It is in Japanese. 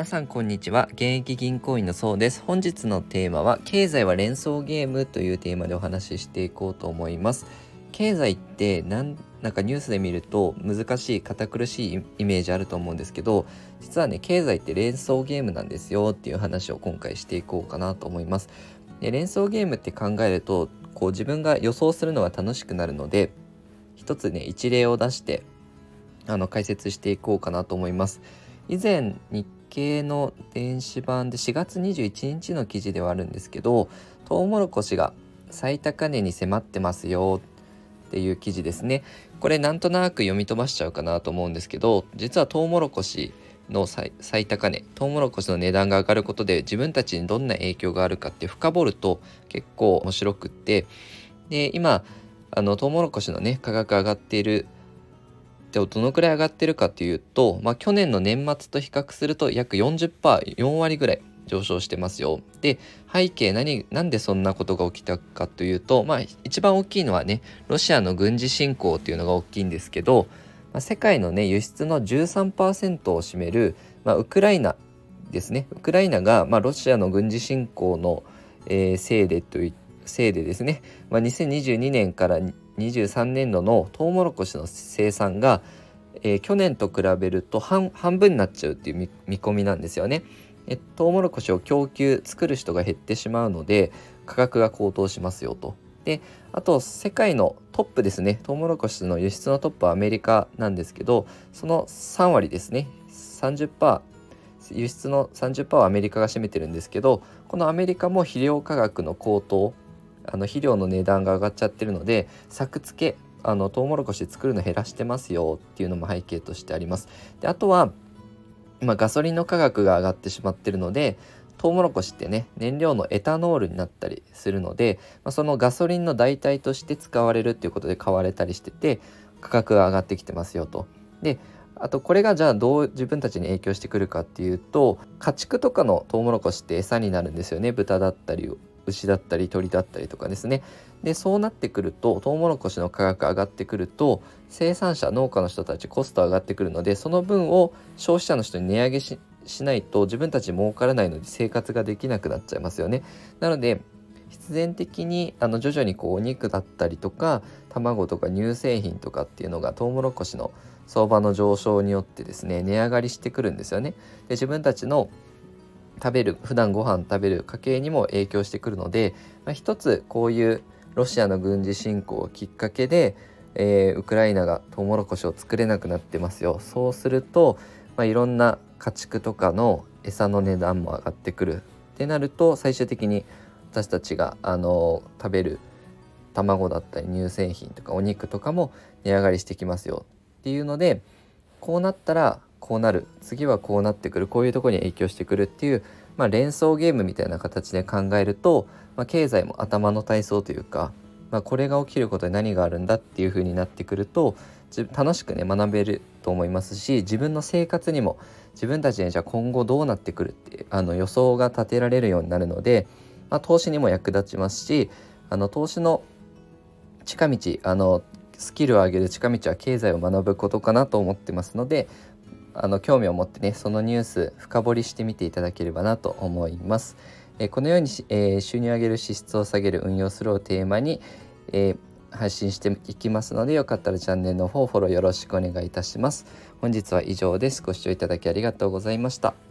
皆さんこんにちは。現役銀行員のそうです。本日のテーマは経済は連想ゲームというテーマでお話ししていこうと思います。経済ってなんなんかニュースで見ると難しい堅苦しいイメージあると思うんですけど実はね経済って連想ゲームなんですよっていう話を今回していこうかなと思います。で連想ゲームって考えるとこう自分が予想するのが楽しくなるので一つね一例を出してあの解説していこうかなと思います。以前日経の電子版で4月21日の記事ではあるんですけどトウモロコシが最高値に迫ってますよっていう記事ですね。これなんとなく読み飛ばしちゃうかなと思うんですけど実はトウモロコシの最高値トウモロコシの値段が上がることで自分たちにどんな影響があるかって深掘ると結構面白くって。で今あのトウモロコシのね価格上がっているじゃあどのくらい上がってるかというと、まあ、去年の年末と比較すると約 40%4 割ぐらい上昇してますよ。で背景何なんでそんなことが起きたかというと、まあ、一番大きいのはねロシアの軍事侵攻っていうのが大きいんですけど、まあ、世界のね輸出の13%を占める、まあ、ウクライナですねウクライナが、まあ、ロシアの軍事侵攻の、えー、せいでというせいでですね、まあ、2022年から23年度のトウモロコシの生産が、えー、去年と比べると半分になっちゃうっていう見込みなんですよね。えトウモロコシを供給作る人が減ってしまうので価格が高騰しますよと。であと世界のトップですねトウモロコシの輸出のトップはアメリカなんですけどその3割ですね30%輸出の30%はアメリカが占めてるんですけどこのアメリカも肥料価格の高騰あの肥料の値段が上がっちゃってるので作付けあのトウモロコシ作るの減らしてますよっていうのも背景としてあります。であとは今ガソリンの価格が上がってしまってるのでトウモロコシってね燃料のエタノールになったりするので、まあ、そのガソリンの代替として使われるっていうことで買われたりしてて価格が上がってきてますよと。であとこれがじゃあどう自分たちに影響してくるかっていうと家畜とかのトウモロコシって餌になるんですよね豚だったり牛だったり鳥だったりとかですねでそうなってくるとトウモロコシの価格上がってくると生産者農家の人たちコスト上がってくるのでその分を消費者の人に値上げしないと自分たち儲からないので生活ができなくなっちゃいますよね。なので必然的にあの徐々にこうお肉だったりとか卵とか乳製品とかっていうのがトウモロコシの相場の上昇によってですね値上がりしてくるんですよね。で自分たちの食べる普段ご飯食べる家計にも影響してくるので、まあ、一つこういうロシアの軍事侵攻をきっかけで、えー、ウクライナがトウモロコシを作れなくなってますよ。そうすると、まあ、いろんな家畜とかの餌の値段も上がってくるってなると最終的に私たちがあの食べる卵だったり乳製品とかお肉とかも値上がりしてきますよっていうのでこうなったらこうなる。次はこうなってくる。こういうとこに影響してくるっていう、まあ、連想ゲームみたいな形で考えると、まあ、経済も頭の体操というか、まあ、これが起きることで何があるんだっていう風になってくると楽しくね学べると思いますし自分の生活にも自分たちにじゃあ今後どうなってくるってあの予想が立てられるようになるので、まあ、投資にも役立ちますしあの投資の近道あのスキルを上げる近道は経済を学ぶことかなと思ってますのであの興味を持ってねそのニュース深掘りしてみていただければなと思います。えこのように、えー、収入を上げる支出を下げる運用するをテーマに、えー、配信していきますのでよかったらチャンネルの方フォローよろしくお願いいたします。本日は以上です。ご視聴いただきありがとうございました。